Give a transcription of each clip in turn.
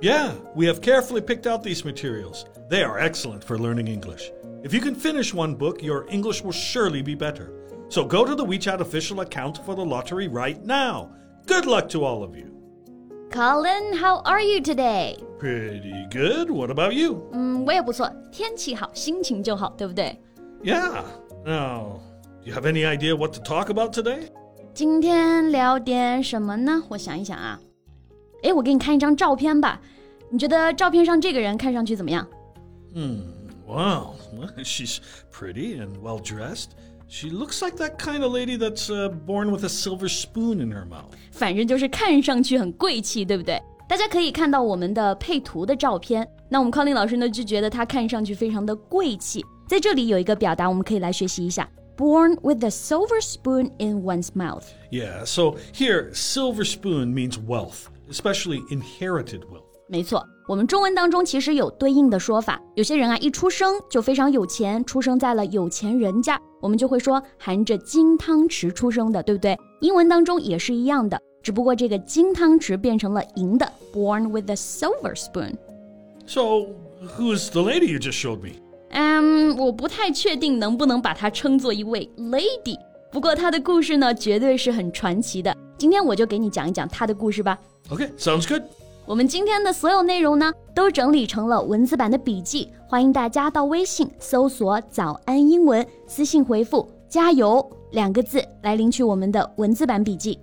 Yeah, we have carefully picked out these materials. They are excellent for learning English. If you can finish one book, your English will surely be better. So go to the WeChat official account for the lottery right now. Good luck to all of you. Colin, how are you today? Pretty good. What about you? 嗯，我也不错，天气好，心情就好，对不对？ Yeah. Now, do you have any idea what to talk about today? 今天聊点什么呢？我想一想啊。 诶，我给你看一张照片吧。你觉得照片上这个人看上去怎么样？ Wow, she's pretty and well dressed. She looks like that kind of lady that's uh, born with a silver spoon in her mouth. 反正就是看上去很贵气，对不对？大家可以看到我们的配图的照片。那我们康林老师呢就觉得他看上去非常的贵气。在这里有一个表达，我们可以来学习一下：born with a silver spoon in one's mouth。 Yeah, so here, silver spoon means wealth, Especially inherited wealth. 没错，我们中文当中其实有对应的说法。有些人啊，一出生就非常有钱，出生在了有钱人家，我们就会说含着金汤匙出生的，对不对？英文当中也是一样的，只不过这个金汤匙变成了银的，born with a silver spoon。So, who's the lady you just showed me? 嗯，我不太确定能不能把她称作一位 lady，不过她的故事呢，绝对是很传奇的。今天我就给你讲一讲她的故事吧。Okay, sounds good. 我们今天的所有内容呢，都整理成了文字版的笔记，欢迎大家到微信搜索“早安英文”，私信回复“加油”两个字来领取我们的文字版笔记。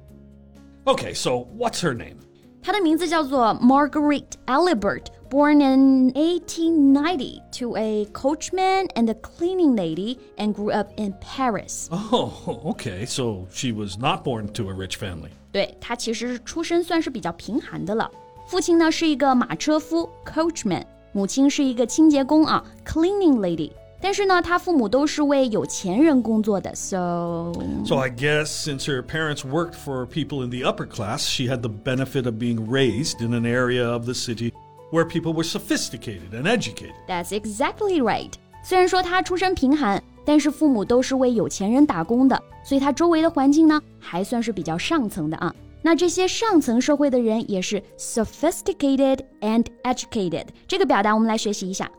Okay, so what's her name? 她的名字叫做 Marguerite Alibert。Born in 1890 to a coachman and a cleaning lady, and grew up in Paris. Oh, okay, so she was not born to a rich family. 对她其实出身算是比较贫寒的了。父亲呢是一个马车夫 coachman，母亲是一个清洁工啊 cleaning lady。但是呢，她父母都是为有钱人工作的，so So I guess since her parents worked for people in the upper class, she had the benefit of being raised in an area of the city where people were sophisticated and educated. that's exactly right。虽然说她出身贫寒， 但是父母都是为有钱人打工的，所以她周围的环境呢还算是比较上层的啊。那这些上层社会的人也是 sophisticated and educated。这个表达我们来学习一下。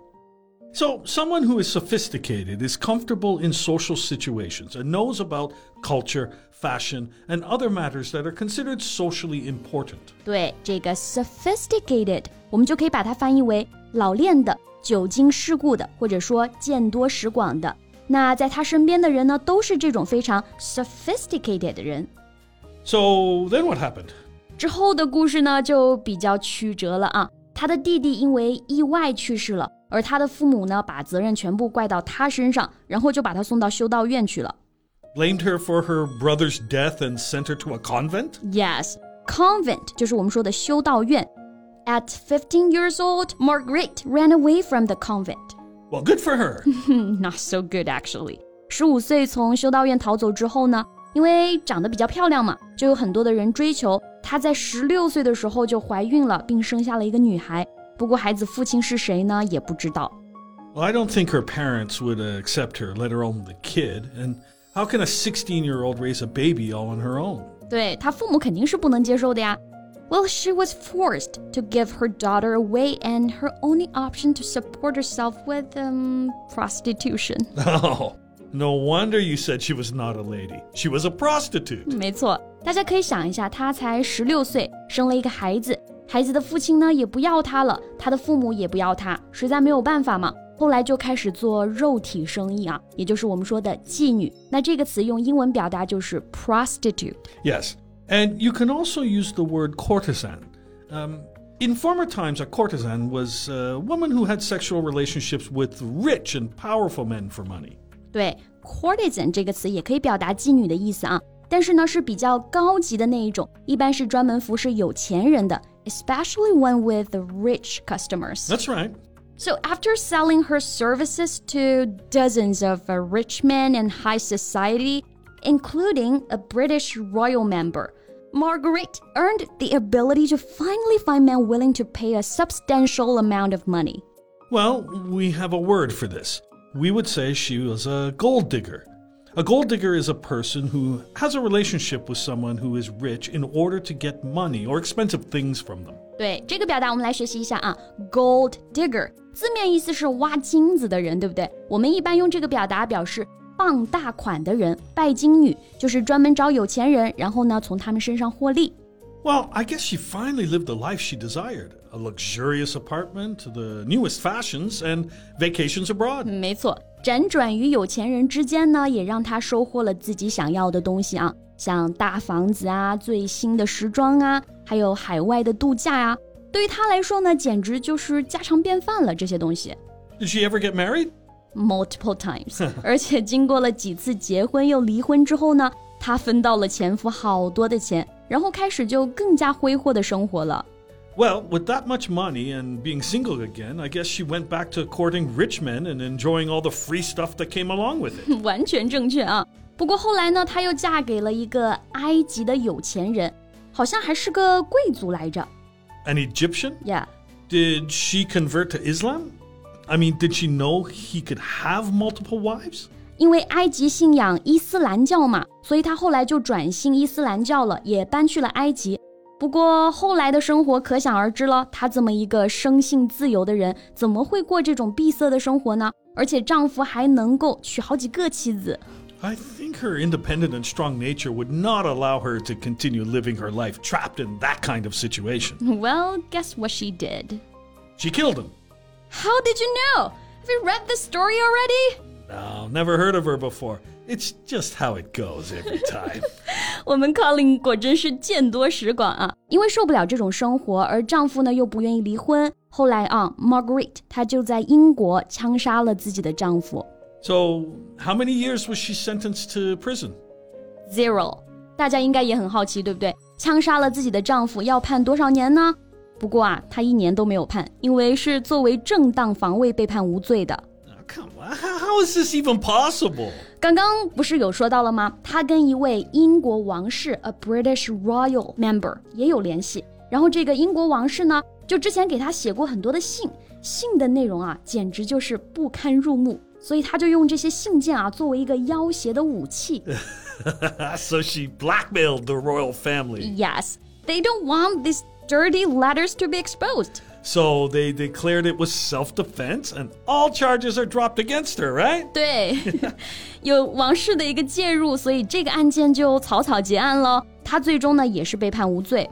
So, someone who is sophisticated is comfortable in social situations and knows about culture, fashion, and other matters that are considered socially important. 对这个 sophisticated，我们就可以把它翻译为老练的、久经世故的，或者说见多识广的。 那在他身边的人呢，都是这种非常 sophisticated 的人。 So, then what happened? 之后的故事呢，就比较曲折了啊。他的弟弟因为意外去世了，而他的父母呢，把责任全部怪到他身上，然后就把他送到修道院去了。 Blamed her for her brother's death and sent her to a convent? Yes, convent 就是我们说的修道院。At 15 years old, Margaret ran away from the convent. Well, good for her. Not so good, actually. 十五岁从修道院逃走之后呢，因为长得比较漂亮嘛，就有很多的人追求。她在十六岁的时候就怀孕了，并生下了一个女孩。不过孩子父亲是谁呢，也不知道。 Well, I don't think her parents would uh, accept her, let alone the kid. And how can a 16 year old raise a baby all on her own? 对她父母肯定是不能接受的呀。 Well, she was forced to give her daughter away, and her only option to support herself with um, prostitution. Oh, no wonder you said she was not a lady. She was a prostitute. 没错，大家可以想一下，她才十六岁，生了一个孩子，孩子的父亲呢也不要她了，她的父母也不要她，实在没有办法嘛。后来就开始做肉体生意啊，也就是我们说的妓女。那这个词用英文表达就是 prostitute。 Yes. And you can also use the word courtesan. Um, in former times, a courtesan was a woman who had sexual relationships with rich and powerful men for money. 对，courtesan 这个词也可以表达妓女的意思啊，但是呢是比较高级的那一种，一般是专门服侍有钱人的，especially one with the rich customers。 That's right. So, after selling her services to dozens of uh, rich men in high society, including a British royal member, Marguerite earned the ability to finally find men willing to pay a substantial amount of money. Well, we have a word for this. We would say she was a gold digger. A gold digger is a person who has a relationship with someone who is rich in order to get money or expensive things from them. 对这个表达，我们来学习一下啊。Gold digger 字面意思是挖金子的人，对不对？我们一般用这个表达表示 傍大款的人，拜金女就是专门找有钱人，然后呢从他们身上获利。Well, I guess she finally lived the life she desired a luxurious apartment, the newest fashions, and vacations abroad. 没错，辗转于有钱人之间呢，也让她收获了自己想要的东西啊，像大房子啊、最新的时装啊，还有海外的度假呀、啊。对于她来说呢，简直就是家常便饭了。这些东西。Did she ever get married? Multiple times，而且经过了几次结婚又离婚之后呢，她分到了前夫好多的钱，然后开始就更加挥霍的生活了。Well, with that much money and being single again, I guess she went back to courting rich men and enjoying all the free stuff that came along with it. 完全正确啊！不过后来呢，她又嫁给了一个埃及的有钱人，好像还是个贵族来着。An Egyptian? Yeah. Did she convert to Islam? I mean, did she know he could have multiple wives? 因为埃及信仰伊斯兰教嘛，所以她后来就转信伊斯兰教了，也搬去了埃及。不过后来的生活可想而知了，她这么一个生性自由的人，怎么会过这种闭塞的生活呢？而且丈夫还能够娶好几个妻子。I think her independent and strong nature would not allow her to continue living her life trapped in that kind of situation. Well, guess what she did? She killed him. How did you know? Have you read the story already? No, never heard of her before. It's just how it goes every time. 我们 Colin 果真是见多识广啊！因为受不了这种生活，而丈夫呢又不愿意离婚。后来啊，Margaret 她就在英国枪杀了自己的丈夫。So, how many years was she sentenced to prison? Zero。大家应该也很好奇，对不对？枪杀了自己的丈夫要判多少年呢？ 不过啊，他一年都没有判，因为是作为正当防卫被判无罪的。Come on, how is this even possible? 刚刚不是有说到了吗？他跟一位英国王室 a British royal member 也有联系。然后这个英国王室呢，就之前给他写过很多的信，信的内容啊，简直就是不堪入目。所以他就用这些信件啊，作为一个要挟的武器。so she blackmailed the royal family. Yes, they don't want these dirty letters to be exposed. So they declared it was self defense and all charges are dropped against her, right? 对，有王室的一个介入，所以这个案件就草草结案了。她最终呢也是被判无罪。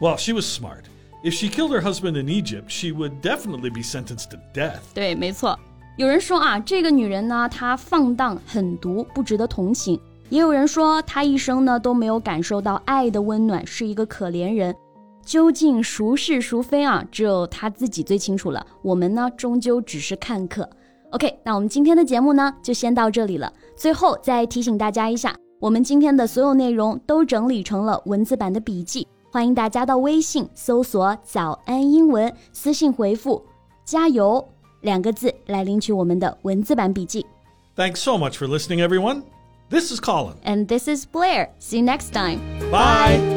Well, she was smart. If she killed her husband in Egypt, she would definitely be sentenced to death. 对，没错。有人说啊，这个女人呢，她放荡狠毒，不值得同情。也有人说，她一生呢都没有感受到爱的温暖，是一个可怜人。 究竟孰是孰非啊？只有他自己最清楚了。我们呢，终究只是看客。OK，那我们今天的节目呢，就先到这里了。最后再提醒大家一下，我们今天的所有内容都整理成了文字版的笔记，欢迎大家到微信搜索“早安英文”，私信回复“加油”两个字来领取我们的文字版笔记。Thanks so much for listening, everyone. This is Colin. And this is Blair. See you next time. Bye.